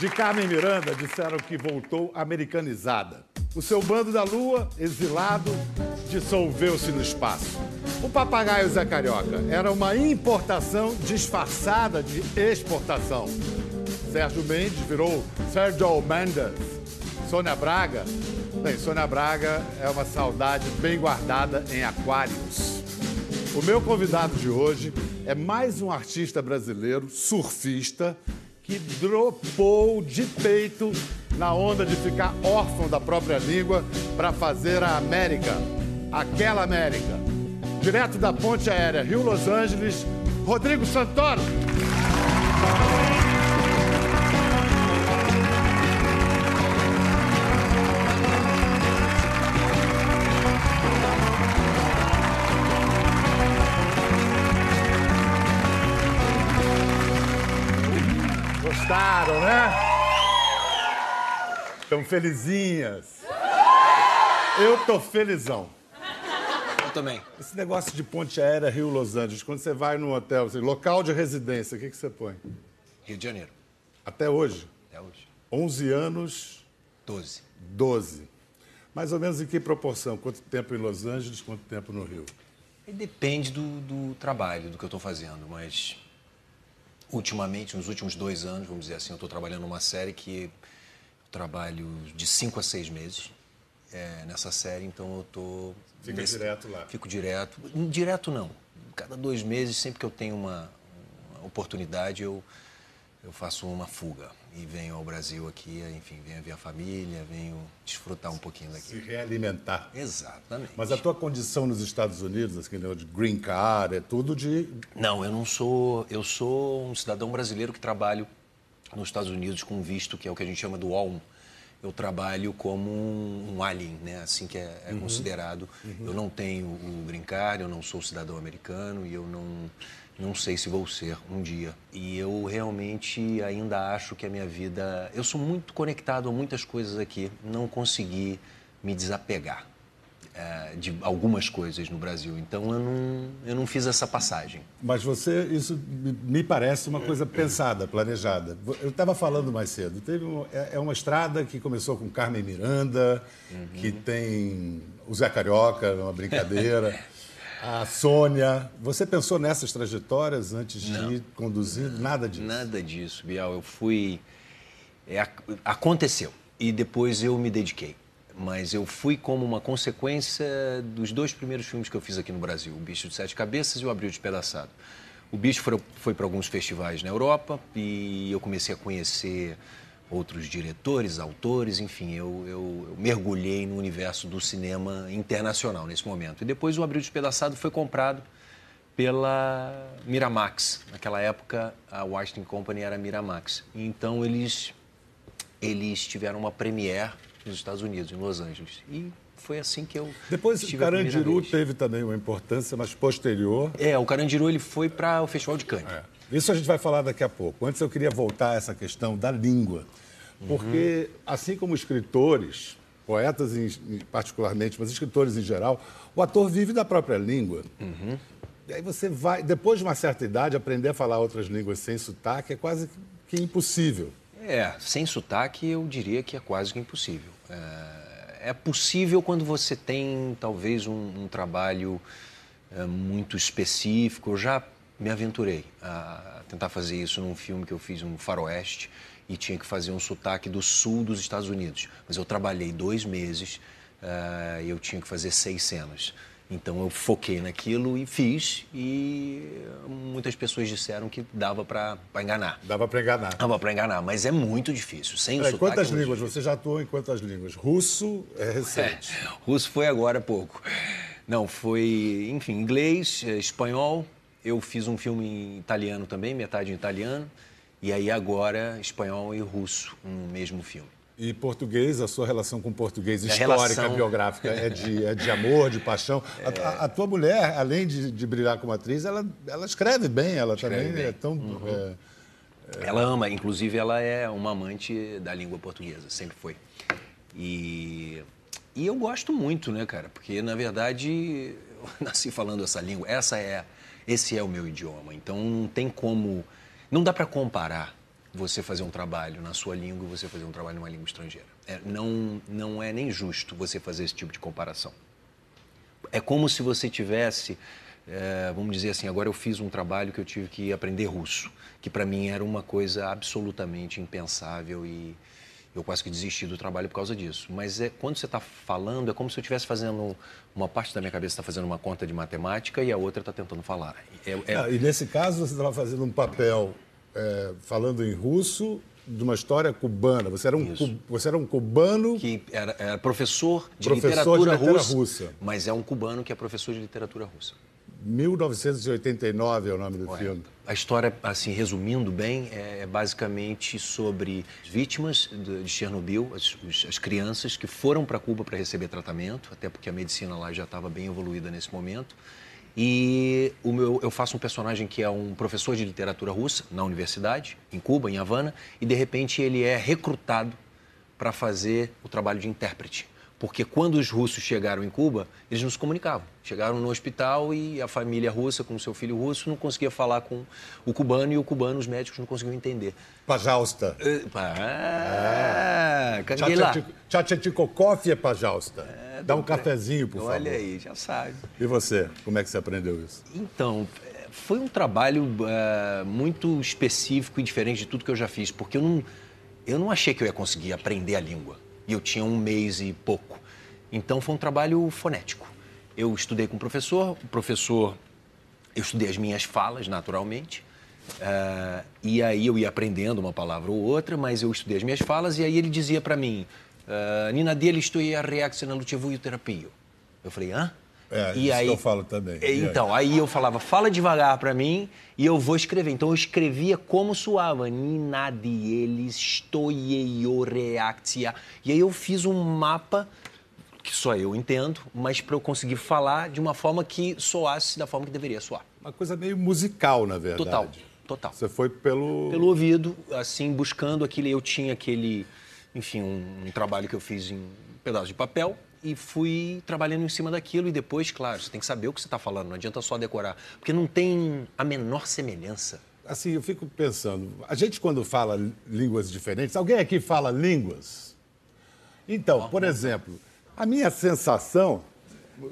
De Carmen Miranda disseram que voltou americanizada. O seu bando da lua, exilado, dissolveu-se no espaço. O papagaio Zé Carioca era uma importação disfarçada de exportação. Sérgio Mendes virou Sérgio Mendes. Sônia Braga, bem, Sônia Braga é uma saudade bem guardada em aquários. O meu convidado de hoje é mais um artista brasileiro, surfista, que dropou de peito na onda de ficar órfão da própria língua para fazer a América, aquela América. Direto da ponte aérea Rio-Los Angeles, Rodrigo Santoro. Gostaram, né? Estão felizinhas. Eu tô felizão. Eu também. Esse negócio de ponte aérea Rio-Los Angeles, quando você vai num hotel, assim, local de residência, o que, que você põe? Rio de Janeiro. Até hoje? Até hoje. 11 anos, 12. 12. Mais ou menos em que proporção? Quanto tempo em Los Angeles, quanto tempo no Rio? E depende do, do trabalho, do que eu estou fazendo, mas ultimamente, nos últimos dois anos, vamos dizer assim, eu estou trabalhando numa série que eu trabalho de cinco a seis meses é, nessa série, então eu estou... Fica direto lá. Fico direto. Direto não. Cada dois meses, sempre que eu tenho uma, uma oportunidade, eu, eu faço uma fuga e venho ao Brasil aqui, enfim, venho ver a família, venho desfrutar um pouquinho daqui. Se realimentar. Exatamente. Mas a tua condição nos Estados Unidos, assim, né, de green card, é tudo de... Não, eu não sou. Eu sou um cidadão brasileiro que trabalho nos Estados Unidos com visto que é o que a gente chama do OLM. Eu trabalho como um, um alien, né? Assim que é, é considerado. Eu não tenho o green card, eu não sou cidadão americano e eu não não sei se vou ser um dia. E eu realmente ainda acho que a minha vida. Eu sou muito conectado a muitas coisas aqui, não consegui me desapegar eh, de algumas coisas no Brasil. Então eu não, eu não fiz essa passagem. Mas você, isso me- parece uma coisa pensada, planejada. Eu estava falando mais cedo. Teve um- é é uma estrada que começou com Carmen Miranda, que tem o Zé Carioca, uma brincadeira. A Sônia. Você pensou nessas trajetórias antes de ir conduzindo? Nada disso. Nada disso, Bial. Eu fui. é, ac- aconteceu. E depois eu me dediquei. Mas eu fui como uma consequência dos dois primeiros filmes que eu fiz aqui no Brasil: O Bicho de Sete Cabeças e O Abril Despedaçado. O Bicho foi, foi para alguns festivais na Europa e eu comecei a conhecer outros diretores, autores, enfim, eu, eu- eu mergulhei no universo do cinema internacional nesse momento. E depois o Abril Despedaçado foi comprado pela Miramax. Naquela época, a Washington Company era Miramax. Então, eles, eles tiveram uma premiere nos Estados Unidos, em Los Angeles. E foi assim que eu Depois, o Carandiru teve também uma importância, mas posterior. É, o Carandiru ele foi para o Festival de Cannes. Isso a gente vai falar daqui a pouco. Antes eu queria voltar a essa questão da língua. Porque, assim como escritores, poetas em- particularmente, mas escritores em geral, o ator vive da própria língua. E aí você vai, depois de uma certa idade, aprender a falar outras línguas sem sotaque é quase que impossível. É, sem sotaque eu diria que é quase que impossível. É, é possível quando você tem talvez um, um trabalho é, muito específico. Eu já me aventurei a tentar fazer isso num filme que eu fiz, um faroeste, e tinha que fazer um sotaque do sul dos Estados Unidos. Mas eu trabalhei dois meses é, e eu tinha que fazer seis cenas. Então eu foquei naquilo e fiz, e muitas pessoas disseram que dava para enganar. Dava para enganar. Dava para enganar, mas é muito difícil. Sem sotaque. quantas é línguas? difícil. Você já atuou em quantas línguas? Russo é recente. É, russo foi agora há pouco. Não, foi, enfim, inglês, eh, espanhol. Eu fiz um filme em italiano também, metade em italiano. E aí agora espanhol e russo no mesmo filme. E português, a sua relação com português histórica, relação- biográfica, é de, é de amor, de paixão. A- A, a tua mulher, além de, de brilhar como atriz, ela, ela escreve bem, ela também bem. é tão. é, Ela ama, inclusive ela é uma amante da língua portuguesa, sempre foi. E, e eu gosto muito, né, cara? Porque na verdade eu nasci falando essa língua. Essa é, esse é o meu idioma. Então não tem como, não dá para comparar você fazer um trabalho na sua língua e você fazer um trabalho numa língua estrangeira. É, não, não é nem justo você fazer esse tipo de comparação. É como se você tivesse, é, vamos dizer assim, agora eu fiz um trabalho que eu tive que aprender russo, que para mim era uma coisa absolutamente impensável e eu quase que desisti do trabalho por causa disso. Mas é quando você está falando, é como se eu estivesse fazendo uma parte da minha cabeça está fazendo uma conta de matemática e a outra está tentando falar. É, é... Ah, e nesse caso você estava fazendo um papel é, falando em russo de uma história cubana. Você era um, cu, você era um cubano que era, era professor de professor literatura, de russa, russa, mas é um cubano que é professor de literatura russa. 1989 é o nome do filme. A história, assim, resumindo bem, é, é basicamente sobre vítimas de Chernobyl, as, as crianças que foram para Cuba para receber tratamento, até porque a medicina lá já estava bem evoluída nesse momento. E o meu, eu faço um personagem que é um professor de literatura russa na universidade, em Cuba, em Havana, e de repente ele é recrutado para fazer o trabalho de intérprete. Porque quando os russos chegaram em Cuba, eles não se comunicavam. Chegaram no hospital e a família russa, com o seu filho russo, não conseguia falar com o cubano e o cubano, os médicos não conseguiam entender. Pajausta. Ah. Tchatchetikokov é pajausta. É, Dá um cafezinho, por Olha favor. Olha aí, já sabe. E você, como é que você aprendeu isso? Então, foi um trabalho uh, muito específico e diferente de tudo que eu já fiz, porque eu não, eu não achei que eu ia conseguir aprender a língua e eu tinha um mês e pouco. Então foi um trabalho fonético. Eu estudei com o professor, o professor, eu estudei as minhas falas, naturalmente, uh, e aí eu ia aprendendo uma palavra ou outra, mas eu estudei as minhas falas, e aí ele dizia para mim, uh, Nina dele estou a reação na lutevuio terapia. Eu falei, hã? É, e isso aí, que eu falo também. Então, aí? aí eu falava, fala devagar para mim e eu vou escrever. Então eu escrevia como suava. Nina eles stoieio reactia. E aí eu fiz um mapa que só eu entendo, mas para eu conseguir falar de uma forma que soasse da forma que deveria soar. Uma coisa meio musical, na verdade. Total, total. Você foi pelo... Pelo ouvido, assim, buscando aquilo. Eu tinha aquele, enfim, um, um trabalho que eu fiz em um pedaço de papel e fui trabalhando em cima daquilo. E depois, claro, você tem que saber o que você está falando, não adianta só decorar, porque não tem a menor semelhança. Assim, eu fico pensando, a gente quando fala línguas diferentes, alguém aqui fala línguas? Então, por exemplo, a minha sensação,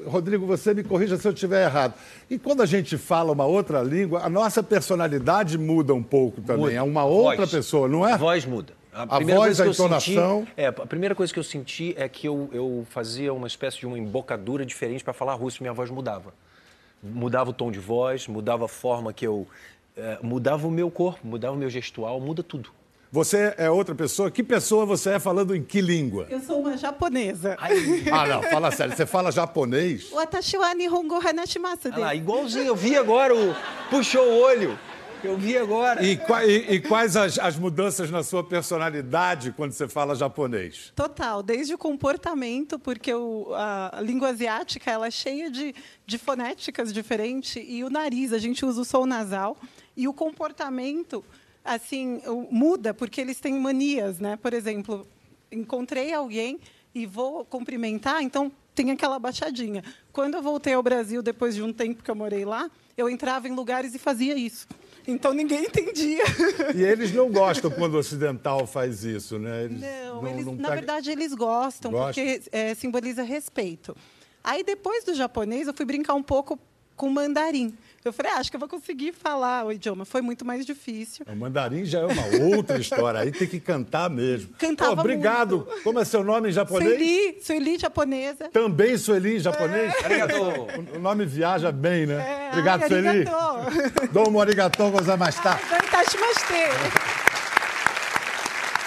Rodrigo, você me corrija se eu estiver errado. E quando a gente fala uma outra língua, a nossa personalidade muda um pouco também. Muda. É uma outra voz. pessoa, não é? A voz muda. A, a voz, a entonação. Senti, é, a primeira coisa que eu senti é que eu, eu fazia uma espécie de uma embocadura diferente para falar russo e minha voz mudava. Mudava o tom de voz, mudava a forma que eu. É, mudava o meu corpo, mudava o meu gestual, muda tudo. Você é outra pessoa? Que pessoa você é falando em que língua? Eu sou uma japonesa. Ai. Ah, não, fala sério. Você fala japonês? Watashi wa nihongo hanashimasu. Ah igualzinho, eu vi agora, o... puxou o olho. Eu vi agora. E, e, e quais as, as, mudanças na sua personalidade quando você fala japonês? Total, desde o comportamento, porque o, a, língua asiática ela é cheia de, de fonéticas diferentes e o nariz, a gente usa o som nasal e o comportamento assim muda porque eles têm manias, né? Por exemplo, encontrei alguém e vou cumprimentar, então tem aquela baixadinha. Quando eu voltei ao Brasil depois de um tempo que eu morei lá, eu entrava em lugares e fazia isso. Então ninguém entendia. E eles não gostam quando o ocidental faz isso, né? Eles não, não, eles, não na verdade eles gostam, gostam? porque é, simboliza respeito. Aí depois do japonês eu fui brincar um pouco com mandarim. Eu falei, ah, acho que eu vou conseguir falar o idioma. Foi muito mais difícil. O mandarim já é uma outra história. Aí tem que cantar mesmo. Cantava oh, Obrigado. Muito. Como é seu nome em japonês? Sueli, Sueli japonesa. Também Sueli em japonês? É. O nome viaja bem, né? É. Obrigado, Sueli. Domo arigatou gozamashita. Arigatou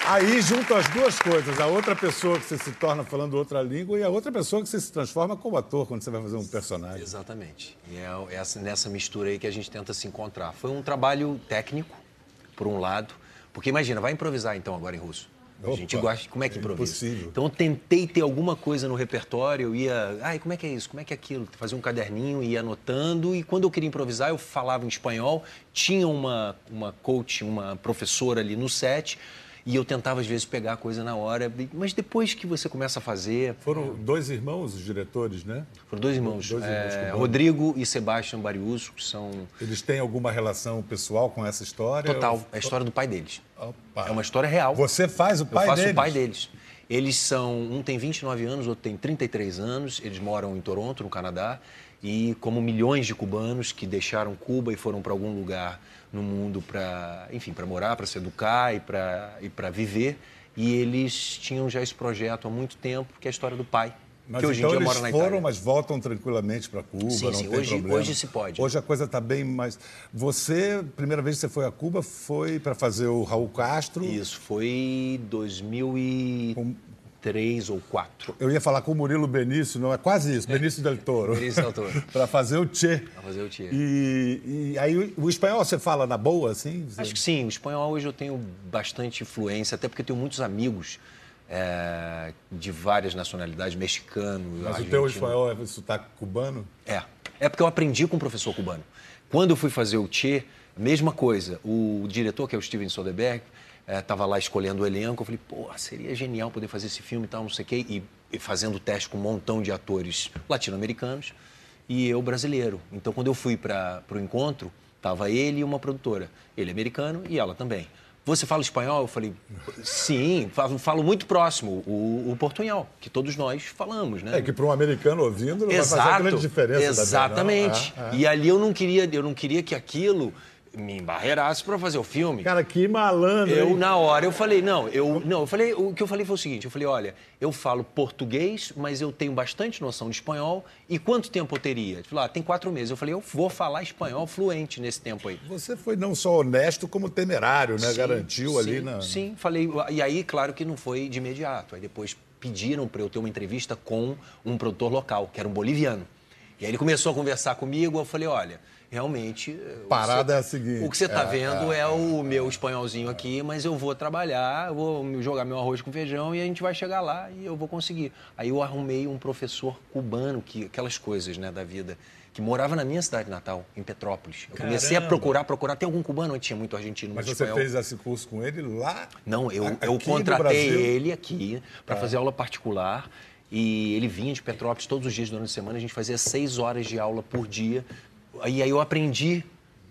Aí juntam as duas coisas, a outra pessoa que você se torna falando outra língua e a outra pessoa que você se transforma como ator quando você vai fazer um personagem. Exatamente. E é essa, nessa mistura aí que a gente tenta se encontrar. Foi um trabalho técnico, por um lado, porque imagina, vai improvisar então agora em russo. Opa, a gente gosta. Como é que improvisa? É impossível. Então eu tentei ter alguma coisa no repertório, eu ia. Ai, como é que é isso? Como é que é aquilo? Fazia um caderninho, ia anotando, e quando eu queria improvisar, eu falava em espanhol. Tinha uma, uma coach, uma professora ali no set E eu tentava, às vezes, pegar a coisa na hora. Mas depois que você começa a fazer. Foram dois irmãos os diretores, né? Foram dois irmãos. Dois irmãos é. Rodrigo e Sebastião Bariuso, que são. Eles têm alguma relação pessoal com essa história? Total. É a história do pai deles. Opa. É uma história real. Você faz o pai eu faço deles? o pai deles. Eles são. Um tem 29 anos, outro tem 33 anos. Eles moram em Toronto, no Canadá. E como milhões de cubanos que deixaram Cuba e foram para algum lugar no mundo para, enfim, para morar, para se educar e para e para viver. E eles tinham já esse projeto há muito tempo, que é a história do pai. Mas que hoje então em dia eles mora na foram, Itália. mas voltam tranquilamente para Cuba, Sim, não sim, tem hoje- problema. hoje se pode. Hoje a coisa está bem mais... Você, primeira vez que você foi a Cuba, foi para fazer o Raul Castro. Isso, foi 2003 ou 2004. Eu ia falar com o Murilo Benício, não é quase isso, Benício del Toro. Benício del Toro. para fazer o Tchê. Pra fazer o Tchê. E, e aí o, o espanhol você fala na boa, assim? Acho que sim, o espanhol hoje eu tenho bastante influência, até porque eu tenho muitos amigos é, de várias nacionalidades, mexicano, Mas o argentino. teu espanhol é sotaque cubano? É. É porque eu aprendi com um professor cubano. Quando eu fui fazer o Tchê, mesma coisa. O diretor, que é o Steven Soderbergh, estava lá escolhendo o elenco. Eu falei, pô, seria genial poder fazer esse filme e tal, não sei o quê. E, e fazendo teste com um montão de atores latino-americanos e eu brasileiro. Então, quando eu fui para o encontro, tava ele e uma produtora. Ele americano e ela também. Você fala espanhol? Eu falei, sim, falo, falo muito próximo, o, o portunhol, que todos nós falamos, né? É que para um americano ouvindo não vai fazer grande diferença. também. Exatamente. É, é. E ali eu não queria, eu não queria que aquilo me embarreirasse para fazer o filme. Cara, que malandro, Eu, hein? na hora, eu falei, não, eu, não, eu falei, o que eu falei foi o seguinte, eu falei, olha, eu falo português, mas eu tenho bastante noção de espanhol, e quanto tempo eu teria? Ele falou, ah, tem quatro meses. Eu falei, eu vou falar espanhol fluente nesse tempo aí. Você foi não só honesto, como temerário, né? Sim, Garantiu ali sim, na... Sim, falei. E aí, claro que não foi de imediato. Aí depois pediram para eu ter uma entrevista com um produtor local, que era um boliviano. E aí ele começou a conversar comigo, eu falei, olha, realmente... o Parada que é a você- seguinte, O que você está é, vendo é, é, o meu espanholzinho aqui, mas eu vou trabalhar, eu vou jogar meu arroz com feijão e a gente vai chegar lá e eu vou conseguir. Aí eu arrumei um professor cubano, que aquelas coisas né, da vida, que morava na minha cidade natal, em Petrópolis. Eu comecei a Caramba! procurar, procurar. Tem algum cubano? Antes tinha muito argentino, Mas muito você espanhol. fez esse curso com ele lá? Não, eu, eu contratei ele aqui para fazer aula particular e ele vinha de Petrópolis todos os dias durante a semana. A gente fazia seis horas de aula por dia. E aí eu aprendi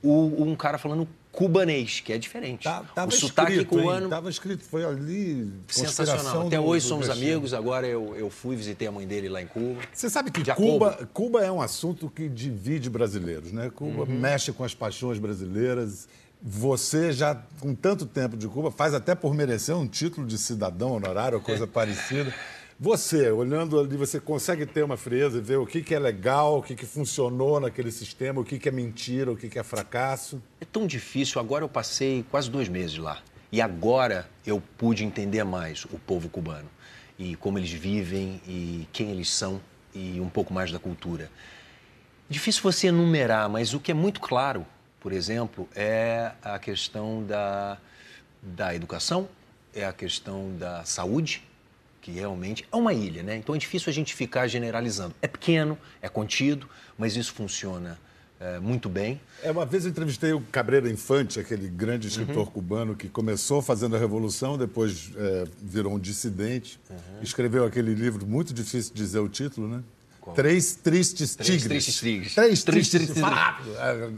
o- um cara falando cubanês, que é diferente. Tá, tava o sotaque escrito, cubano, Tava escrito, foi ali... sensacional. Até do- hoje do somos destino. amigos. Agora eu, eu fui, visitei a mãe dele lá em Cuba. Você sabe que. Cuba, Cuba é um assunto que divide brasileiros, né? Cuba Uhum. mexe com as paixões brasileiras. Você já, com tanto tempo de Cuba, faz até por merecer um título de cidadão honorário ou coisa parecida. Você, olhando ali, você consegue ter uma frieza e ver o que, que é legal, o que, que funcionou naquele sistema, o que, que é mentira, o que, que é fracasso. É tão difícil. Agora eu passei quase dois meses lá. E agora eu pude entender mais o povo cubano. E como eles vivem, e quem eles são, e um pouco mais da cultura. Difícil você enumerar, mas o que é muito claro, por exemplo, é a questão da, da educação, é a questão da saúde, que realmente é uma ilha, né? Então é difícil a gente ficar generalizando. É pequeno, é contido, mas isso funciona é, muito bem. É, uma vez eu entrevistei o Cabreira Infante, aquele grande escritor cubano que começou fazendo a Revolução, depois é, virou um dissidente, escreveu aquele livro muito difícil de dizer o título, né? Três Tristes Três Tigres. Tristes Tigres. Três Três Tristes Tristes rápido. É.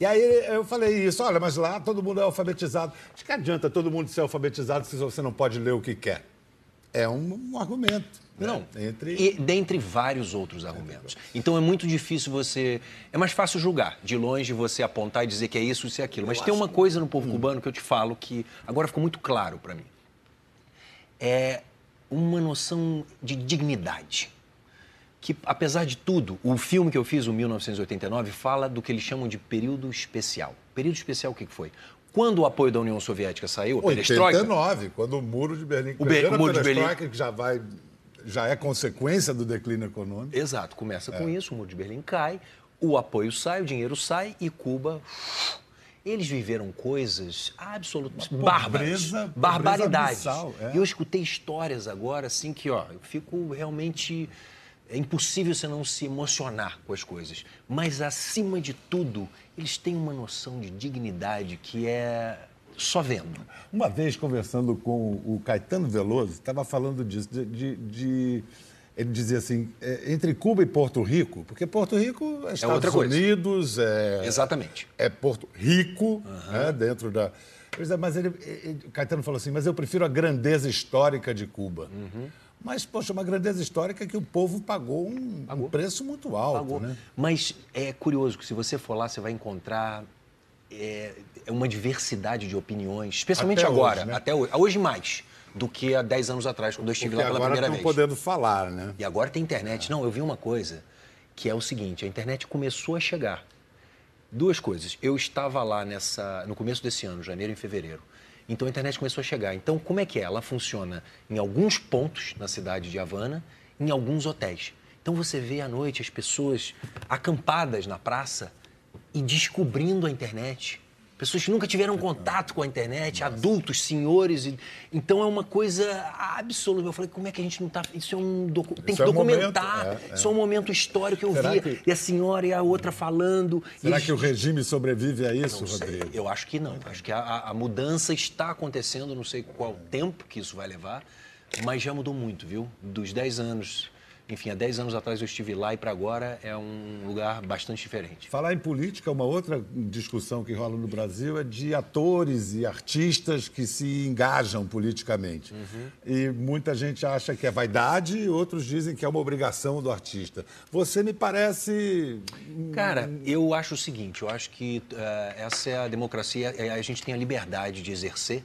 E aí eu falei isso, olha, mas lá todo mundo é alfabetizado. Acho que adianta todo mundo ser alfabetizado se você não pode ler o que quer. É um, um argumento. né? Não. Entre... E dentre vários outros argumentos. Então é muito difícil você. É mais fácil julgar. De longe você apontar e dizer que é isso, isso e aquilo. Mas tem uma coisa no povo cubano que eu te falo que agora ficou muito claro para mim. É uma noção de dignidade. Que, apesar de tudo, o filme que eu fiz, o 1989, fala do que eles chamam de período especial. Período especial o que que foi? Quando o apoio da União Soviética saiu, a perestroika, 89, quando o muro de Berlim. O Be- o Muro de Berlim. que já vai, já é consequência do declínio econômico. Exato, começa É. com isso, o muro de Berlim cai, o apoio sai, o dinheiro sai e Cuba. Eles viveram coisas absolutamente bárbaras. barbaridades. abissal, é. E eu escutei histórias agora, assim, que, ó, eu fico realmente. É impossível você não se emocionar com as coisas. Mas, acima de tudo, eles têm uma noção de dignidade que é só vendo. Uma vez, conversando com o Caetano Veloso, estava falando disso, de, de, de, ele dizia assim, é, entre Cuba e Porto Rico, porque Porto Rico é Estados outra coisa. Unidos, é, Exatamente. é Porto Rico, né, dentro da... É, Mas ele, ele- o Caetano falou assim, mas eu prefiro a grandeza histórica de Cuba. Mas, poxa, uma grandeza histórica que o povo pagou um, um preço muito alto, Pagou. né? Mas é curioso que se você for lá, você vai encontrar é, é uma diversidade de opiniões, especialmente Até agora, hoje, né? até hoje, hoje mais do que há 10 anos atrás, quando eu estive Porque lá pela agora primeira vez. podendo falar, né? E agora tem internet. Não, eu vi uma coisa que é o seguinte: a internet começou a chegar. Duas coisas. Eu estava lá nessa no começo desse ano, janeiro e fevereiro. Então a internet começou a chegar. Então como é que é? Ela funciona em alguns pontos na cidade de Havana, em alguns hotéis. Então você vê à noite as pessoas acampadas na praça e descobrindo a internet. Pessoas que nunca tiveram contato com a internet, adultos, senhores. e- Então é uma coisa absoluta. Eu falei, como é que a gente não está. Isso é um. docu- Tem Isso que é um momento, documentar. é, é. Isso é um momento histórico que eu Será via. que- E a senhora e a outra falando. Será eles- que o regime sobrevive a isso, Rodrigo? Eu acho que não. Acho que a- a, a mudança está acontecendo, não sei qual tempo que isso vai levar, mas já mudou muito, viu? Dos 10 anos. Enfim, há 10 anos atrás eu estive lá e para agora é um lugar bastante diferente. Falar em política, uma outra discussão que rola no Brasil é de atores e artistas que se engajam politicamente. E muita gente acha que é vaidade outros dizem que é uma obrigação do artista. Você me parece. Cara, eu acho o seguinte, eu acho que eh, essa é a democracia, é, a gente tem a liberdade de exercer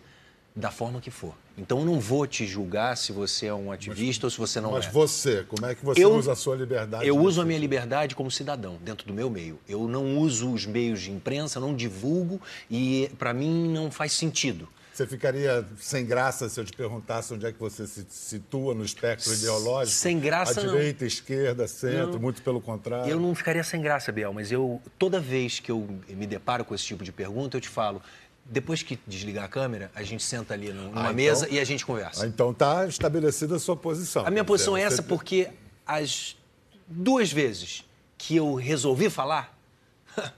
da forma que for. Então eu não vou te julgar se você é um ativista ou se você não Mas é. você, como é que você Eu- usa a sua liberdade? Eu uso a minha liberdade como cidadão, dentro do meu meio. Eu não uso os meios de imprensa, não divulgo e, para mim, não faz sentido. Você ficaria sem graça se eu te perguntasse onde é que você se situa no espectro ideológico? Sem graça, A não. direita, esquerda, centro, muito pelo contrário. Eu não ficaria sem graça, Biel, mas eu toda vez que eu me deparo com esse tipo de pergunta, eu te falo. Depois que desligar a câmera, a gente senta ali numa Ah, então- mesa e a gente conversa. Ah, Então está estabelecida a sua posição. A minha posição é essa você- porque as duas vezes que eu resolvi falar,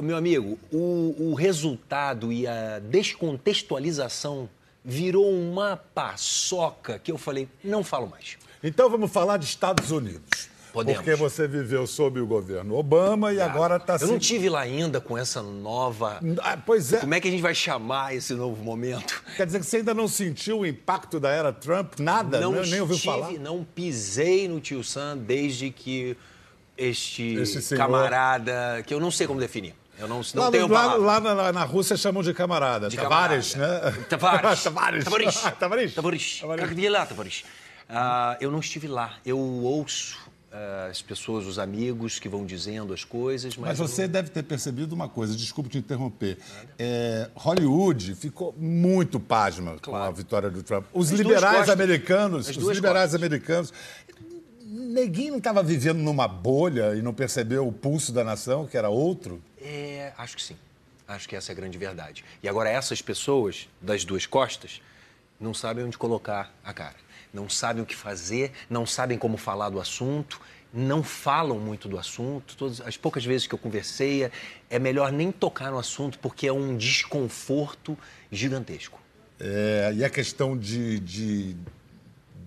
meu amigo, o, o resultado e a descontextualização virou uma paçoca que eu falei, não falo mais. Então vamos falar de Estados Unidos. Podemos. Porque você viveu sob o governo Obama e agora está... Eu não tive lá ainda com essa nova... Ah, pois é. Como é que a gente vai chamar esse novo momento? Quer dizer que você ainda não sentiu o impacto da era Trump? Nada? Não, né? nem ouviu falar? Não pisei no tio Sam desde que este camarada, que eu não sei como definir. Eu não, não lá, tenho lá, lá na, na, Rússia chamam de camarada. De Tavares, camarada. né? Tavares. Ah, Tavares. Tavares. Tavares. Tavares. Tavares. Tavares. Tavares. Tavares. Tavares. Tavares. Tavares. Tavares as pessoas, os amigos que vão dizendo as coisas, mas, Mas eu você deve ter percebido uma coisa, desculpe te interromper. É, Hollywood ficou muito pasma com Claro. a vitória do Trump. Os As liberais americanos, As os liberais costas. americanos. Neguinho não estava vivendo numa bolha e não percebeu o pulso da nação, que era outro? É, acho que sim. Acho que essa é a grande verdade. E agora, essas pessoas das duas costas não sabem onde colocar a cara. Não sabem o que fazer, não sabem como falar do assunto, não falam muito do assunto. Todas, as poucas vezes que eu conversei, é- melhor nem tocar no assunto porque é um desconforto gigantesco. É, e a questão de, de-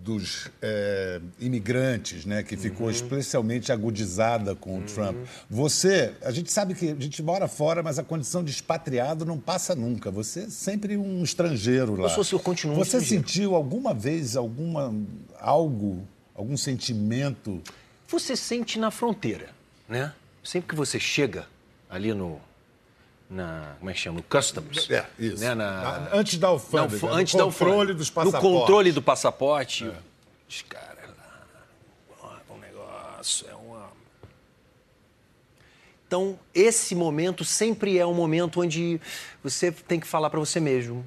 dos é, imigrantes, né, que ficou especialmente agudizada com o Trump. Você, a gente sabe que a gente mora fora, mas a condição de expatriado não passa nunca. Você é sempre um estrangeiro lá. sou- eu continuo Você estrangeiro. sentiu alguma vez alguma algo, algum sentimento? Você sente na fronteira, né? Sempre que você chega ali no. Na, como é que chama? No Customs. É, isso. Né? Na- Na- antes da alfândega, no antes da controle alfândega. dos No passaportes. É. controle do passaporte. Os caras lá. ó, Um negócio, é uma. Então, esse momento sempre é um momento onde você tem que falar para você mesmo: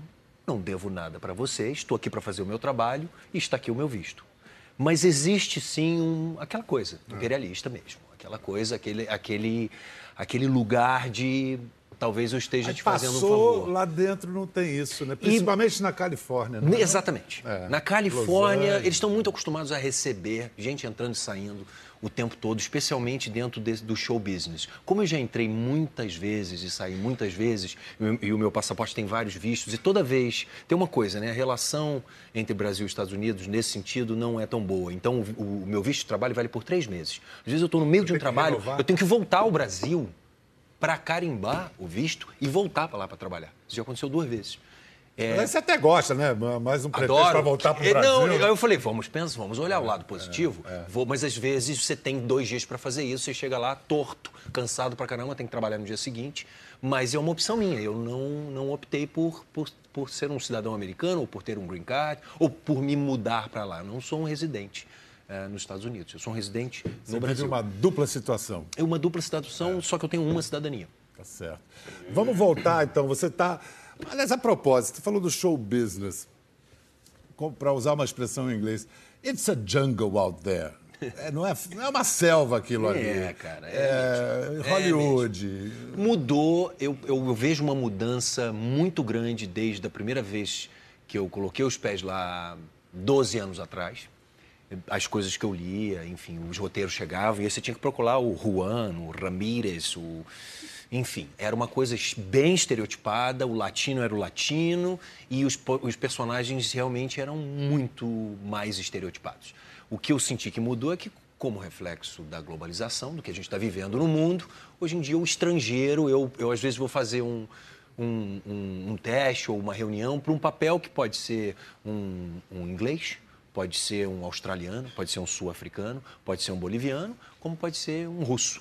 não devo nada para você, estou aqui para fazer o meu trabalho e está aqui o meu visto. Mas existe sim um, aquela coisa imperialista mesmo, aquela coisa, aquele, aquele, aquele lugar de talvez eu esteja Aí te fazendo um favor. lá dentro não tem isso, né? Principalmente na Califórnia. Né? Exatamente. É. Na Califórnia, eles estão muito acostumados a receber gente entrando e saindo. o tempo todo, especialmente dentro desse, do show business. Como eu já entrei muitas vezes e saí muitas vezes, e o meu passaporte tem vários vistos, e toda vez tem uma coisa, né? A relação entre Brasil e Estados Unidos, nesse sentido, não é tão boa. Então, o, o meu visto de trabalho vale por três meses. Às vezes eu estou no meio de um trabalho, eu tenho que voltar ao Brasil para carimbar o visto e voltar para lá para trabalhar. Isso já aconteceu duas vezes. É... Mas você até gosta, né? Mais um pretexto para voltar para o Brasil. Não, eu falei, vamos pensar, vamos olhar o lado positivo. É, é. Vou, mas às vezes você tem dois dias para fazer isso, você chega lá torto, cansado para caramba, tem que trabalhar no dia seguinte. Mas é uma opção minha. Eu não, não optei por, por, por ser um cidadão americano, ou por ter um green card, ou por me mudar para lá. Eu não sou um residente. É, nos Estados Unidos. Eu sou um residente Você no Brasil. uma dupla situação. É uma dupla situação, é. só que eu tenho uma cidadania. Tá certo. Vamos voltar, então. Você está Aliás, a propósito, você falou do show business. Para usar uma expressão em inglês, it's a jungle out there. É, não, é, não é uma selva aquilo ali. É, cara. É, é Hollywood. É Mudou, eu, eu, eu, vejo uma mudança muito grande desde a primeira vez que eu coloquei os pés lá 12 anos atrás. As coisas que eu lia, enfim, os roteiros chegavam e aí você tinha que procurar o Juan, o Ramírez, o enfim, era uma coisa bem estereotipada, o latino era o latino e os, os personagens realmente eram muito mais estereotipados. O que eu senti que mudou é que, como reflexo da globalização, do que a gente está vivendo no mundo, hoje em dia o estrangeiro, eu, eu às vezes vou fazer um, um, um, um teste ou uma reunião para um papel que pode ser um, um inglês, pode ser um australiano, pode ser um sul-africano, pode ser um boliviano, como pode ser um russo.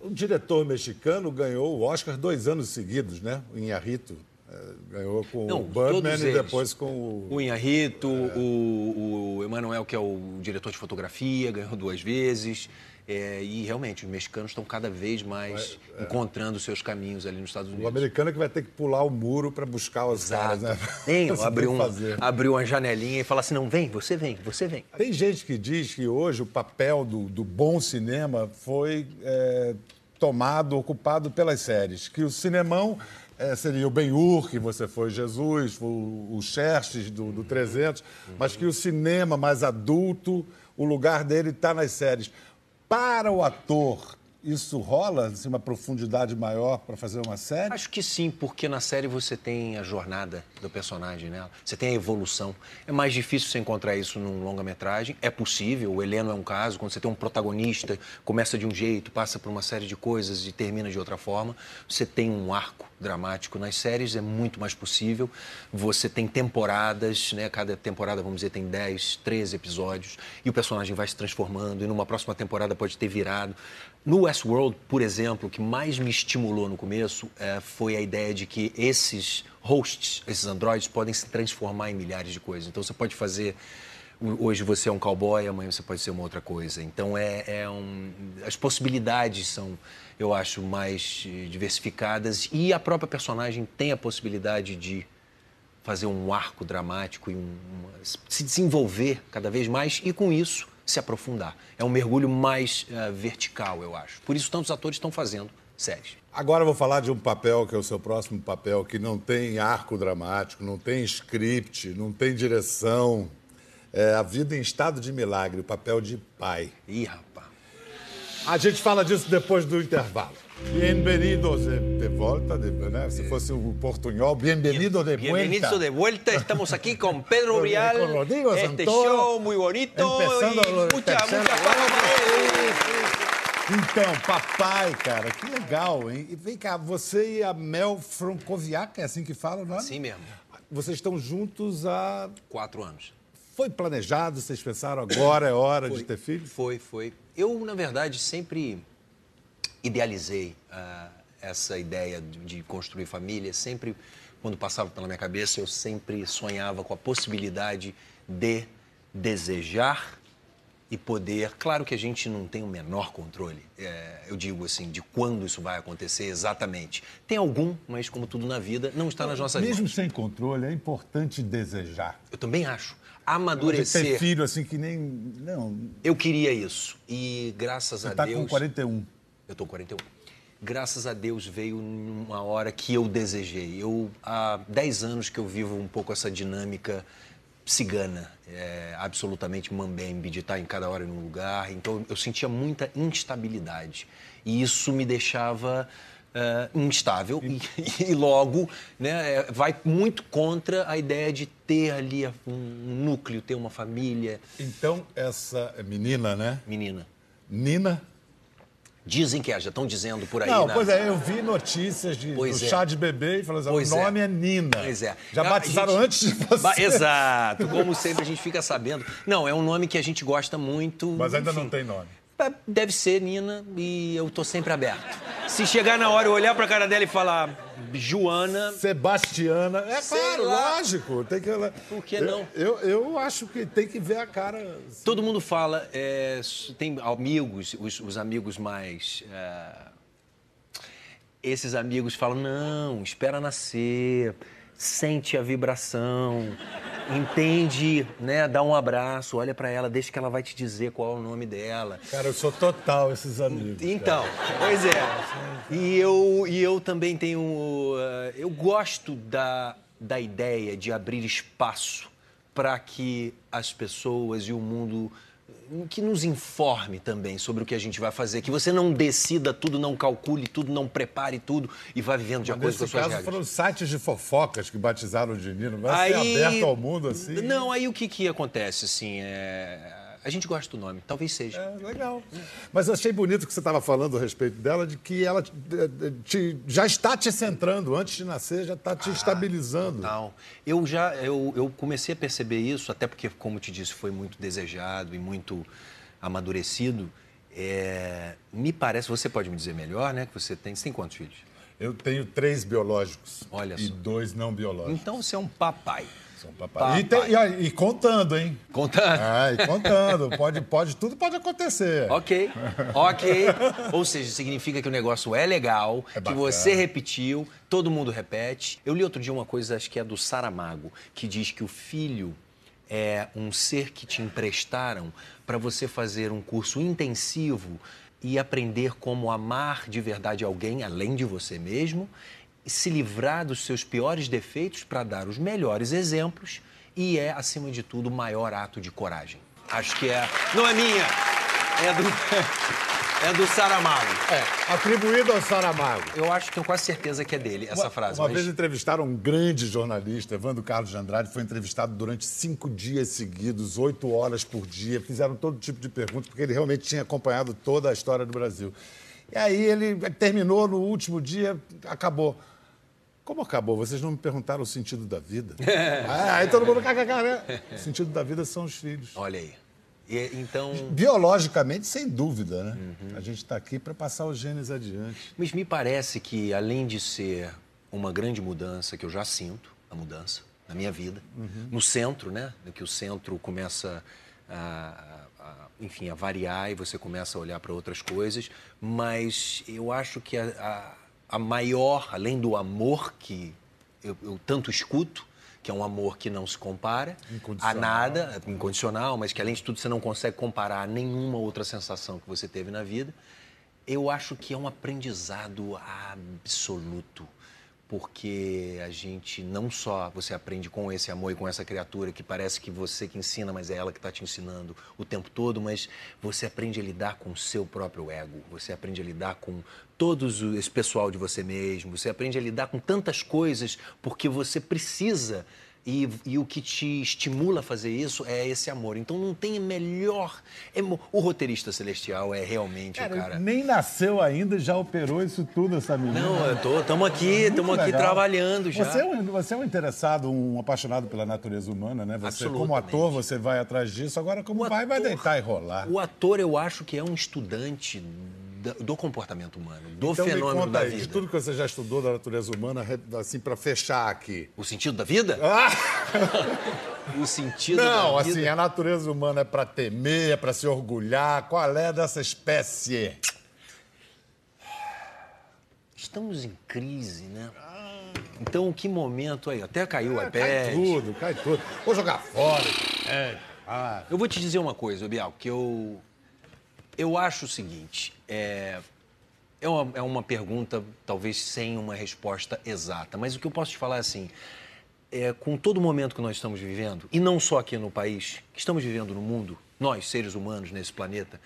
O diretor mexicano ganhou o Oscar dois anos seguidos, né? O Inharrito. É, ganhou com Não, o Birdman e depois com o. O Inharrito, é... o, o Emanuel, que é o diretor de fotografia, ganhou duas vezes. É, e realmente, os mexicanos estão cada vez mais é. encontrando seus caminhos ali nos Estados Unidos. O americano é que vai ter que pular o muro para buscar os Exato. caras, né? Tem, abriu, um, abriu uma janelinha e falar assim: não, vem, você vem, você vem. Tem gente que diz que hoje o papel do, do bom cinema foi é, tomado, ocupado pelas séries. Que o cinemão é, seria o Ben-Hur, que você foi Jesus, o, o Xerxes do, do 300, mas que o cinema mais adulto, o lugar dele está nas séries. Para o ator, isso rola, assim, uma profundidade maior para fazer uma série? Acho que sim, porque na série você tem a jornada do personagem, né? Você tem a evolução. É mais difícil você encontrar isso num longa-metragem. É possível, o Heleno é um caso, quando você tem um protagonista, começa de um jeito, passa por uma série de coisas e termina de outra forma. Você tem um arco dramático. Nas séries é muito mais possível. Você tem temporadas, né? Cada temporada, vamos dizer, tem 10, 13 episódios e o personagem vai se transformando e numa próxima temporada pode ter virado. No Westworld, por exemplo, o que mais me estimulou no começo é, foi a ideia de que esses hosts, esses androides, podem se transformar em milhares de coisas. Então você pode fazer hoje você é um cowboy, amanhã você pode ser uma outra coisa. Então é, é um, as possibilidades são eu acho, mais eh, diversificadas e a própria personagem tem a possibilidade de fazer um arco dramático e um, se desenvolver cada vez mais e com isso se aprofundar. É um mergulho mais uh, vertical, eu acho. Por isso tantos atores estão fazendo séries. Agora eu vou falar de um papel que é o seu próximo papel, que não tem arco dramático, não tem script, não tem direção. É a vida em estado de milagre, o papel de pai. Ih, rapaz. A gente fala disso depois do intervalo. Bem-vindos de volta, de, né? se fosse o portunhol, bem-vindo de vuelta. Bem-vindo de vuelta, estamos aqui com Pedro Rial, com Rodrigo este Santoro, show muito bonito e muita, muita Então, papai, cara, que legal, hein? E vem cá, você e a Mel Francoviac, é assim que fala, não é? Assim mesmo. Vocês estão juntos há... Quatro anos. Foi planejado? Vocês pensaram agora é hora foi, de ter filho? Foi, foi. Eu, na verdade, sempre idealizei uh, essa ideia de, de, construir família. Sempre, quando passava pela minha cabeça, eu sempre sonhava com a possibilidade de desejar e poder. Claro que a gente não tem o menor controle, é, eu digo assim, de quando isso vai acontecer exatamente. Tem algum, mas como tudo na vida, não está nas nossas Mesmo mãos. Mesmo sem controle, é importante desejar. Eu também acho amadurecer. Ter filho assim que nem. Não. Eu queria isso. E graças Você a tá Deus. Você está com 41. Eu estou com 41. Graças a Deus veio numa hora que eu desejei. Eu há 10 anos que eu vivo um pouco essa dinâmica cigana, é, absolutamente mambembe, de estar em cada hora em um lugar. Então eu sentia muita instabilidade. E isso me deixava uh, instável e, e, logo né, é, vai muito contra a ideia de ter ali um núcleo, ter uma família. Então, essa menina, né? Menina. Nina? Dizem que é, já estão dizendo por aí. Não, né? pois é, eu vi notícias de, pois do é. chá de bebê e falou assim, pois o nome é. é. Nina. Pois é. Já batizaram gente... antes de você. Exato, como sempre a gente fica sabendo. Não, é um nome que a gente gosta muito. Mas ainda enfim. não tem nome. Deve ser Nina e eu tô sempre aberto. Se chegar na hora eu olhar pra cara dela e falar Joana. Sebastiana. É Sei claro, lá. lógico. Tem que... Por que eu, não? Eu, eu acho que tem que ver a cara. Todo mundo fala, é, tem amigos, os, os amigos mais. é, esses amigos falam: não, espera nascer, sente a vibração, entende, né? Dá um abraço, olha pra ela, deixa que ela vai te dizer qual é o nome dela. Cara, eu sou total esses amigos. Então, pois é. E eu, e eu também tenho. eh, eu gosto da, da ideia de abrir espaço para que as pessoas e o mundo que nos informe também sobre o que a gente vai fazer, que você não decida tudo, não calcule tudo, não prepare tudo e vá vivendo de acordo com as suas caso, regras. foram sites de fofocas que batizaram o Dinino. Vai ser aberto ao mundo assim. Não, aí o que, que acontece, assim, é... A gente gosta do nome, talvez seja. É, legal. Mas eu achei bonito que você estava falando a respeito dela, de que ela te- te- já está te centrando, antes de nascer, já está te estabilizando. Não, eu já eu, eu comecei a perceber isso, até porque, como te disse, foi muito desejado e muito amadurecido. É, me parece, você pode me dizer melhor, né? Que você tem, você tem quantos filhos? Eu tenho três biológicos Olha e só. dois não biológicos. Então você é um papai. São papai. E, tem- e e contando, hein? Contando. Ah, e contando. Pode, pode, tudo pode acontecer. Ok, ok. Ou seja, significa que o negócio é legal, É que você repetiu, todo mundo repete. Eu li outro dia uma coisa, acho que é do Saramago, que diz que o filho é um ser que te emprestaram para você fazer um curso intensivo e aprender como amar de verdade alguém, além de você mesmo, se livrar dos seus piores defeitos para dar os melhores exemplos e é, acima de tudo, o maior ato de coragem. Acho que é. Não é minha, é do, é do Saramago. É, atribuído ao Saramago. Eu acho que tenho quase certeza que é dele essa Uma- frase. Uma mas- vez entrevistaram um grande jornalista, Evandro Carlos de Andrade, foi entrevistado durante cinco dias seguidos, oito horas por dia. Fizeram todo tipo de perguntas, porque ele realmente tinha acompanhado toda a história do Brasil. E aí ele terminou no último dia, acabou. Como acabou? Vocês não me perguntaram o sentido da vida? Ah, aí todo mundo, kkk, né? O sentido da vida são os filhos. Olha aí. E, então. Biologicamente, sem dúvida, né? A gente está aqui para passar os genes adiante. Mas me parece que, além de ser uma grande mudança, que eu já sinto a mudança na minha vida, no centro, né? Que o centro começa a, a- enfim, a variar e você começa a olhar para outras coisas, mas eu acho que a, a- maior, além do amor que eu, eu tanto escuto, que é um amor que não se compara a nada, incondicional, mas que além de tudo você não consegue comparar a nenhuma outra sensação que você teve na vida, eu acho que é um aprendizado absoluto. Porque a gente não só você aprende com esse amor e com essa criatura que parece que você que ensina, mas é ela que está te ensinando o tempo todo, mas você aprende a lidar com o seu próprio ego, você aprende a lidar com todos esse pessoal de você mesmo, você aprende a lidar com tantas coisas porque você precisa e, e o que te estimula a fazer isso é esse amor. Então não tem melhor. O roteirista celestial é realmente o cara. nem nasceu ainda e já operou isso tudo, essa menina. Não, eu tô, estamos aqui, estamos aqui legal. trabalhando já. Você é, um, você é um interessado, um apaixonado pela natureza humana, né? Você, como ator, você vai atrás disso. Agora, como O vai, vai ator- deitar e rolar. O ator, eu acho que é um estudante da- do comportamento humano, do então, me fenômeno conta da aí, vida. de tudo que você já estudou da natureza humana, assim, para fechar aqui. O sentido da vida? Ah! O sentido Não, da assim, vida. a natureza humana é para temer, é para se orgulhar. Qual é dessa espécie? Estamos em crise, né? Então, que momento aí? Até caiu o Ah, iPad. cai tudo, cai tudo. Vou jogar fora. É. Ah, Eu vou te dizer uma coisa, Bial, que eu, eu acho o seguinte: é, é, uma, é uma pergunta talvez sem uma resposta exata, mas o que eu posso te falar é assim: é, com todo o momento que nós estamos vivendo, e não só aqui no país, que estamos vivendo no mundo, nós, seres humanos nesse planeta,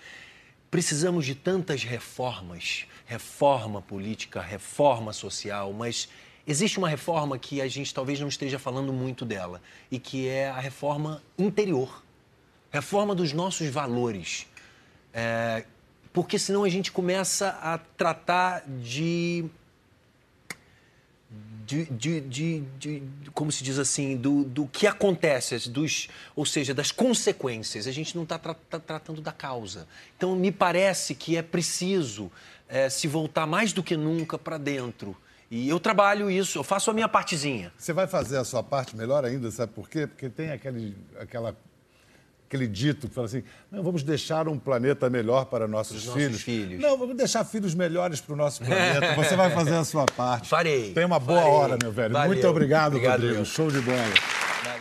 precisamos de tantas reformas reforma política, reforma social, mas existe uma reforma que a gente talvez não esteja falando muito dela, e que é a reforma interior reforma dos nossos valores. É, porque senão a gente começa a tratar de de, de, de, de, como se diz assim, do, do que acontece, dos, ou seja, das consequências. A gente não está tra tá tratando da causa. Então, me parece que é preciso é, se voltar mais do que nunca para dentro. E eu trabalho isso, eu faço a minha partezinha. Você vai fazer a sua parte melhor ainda, sabe por quê? Porque tem aquele, aquela aquele dito que fala assim: não, vamos deixar um planeta melhor para nossos, filhos. nossos filhos. Não, vamos deixar filhos melhores para o nosso planeta. Você vai fazer a sua parte. Farei. Tem uma boa farei. hora, meu velho. Valeu. Muito obrigado, obrigado Rodrigo. Meu. Show de bola.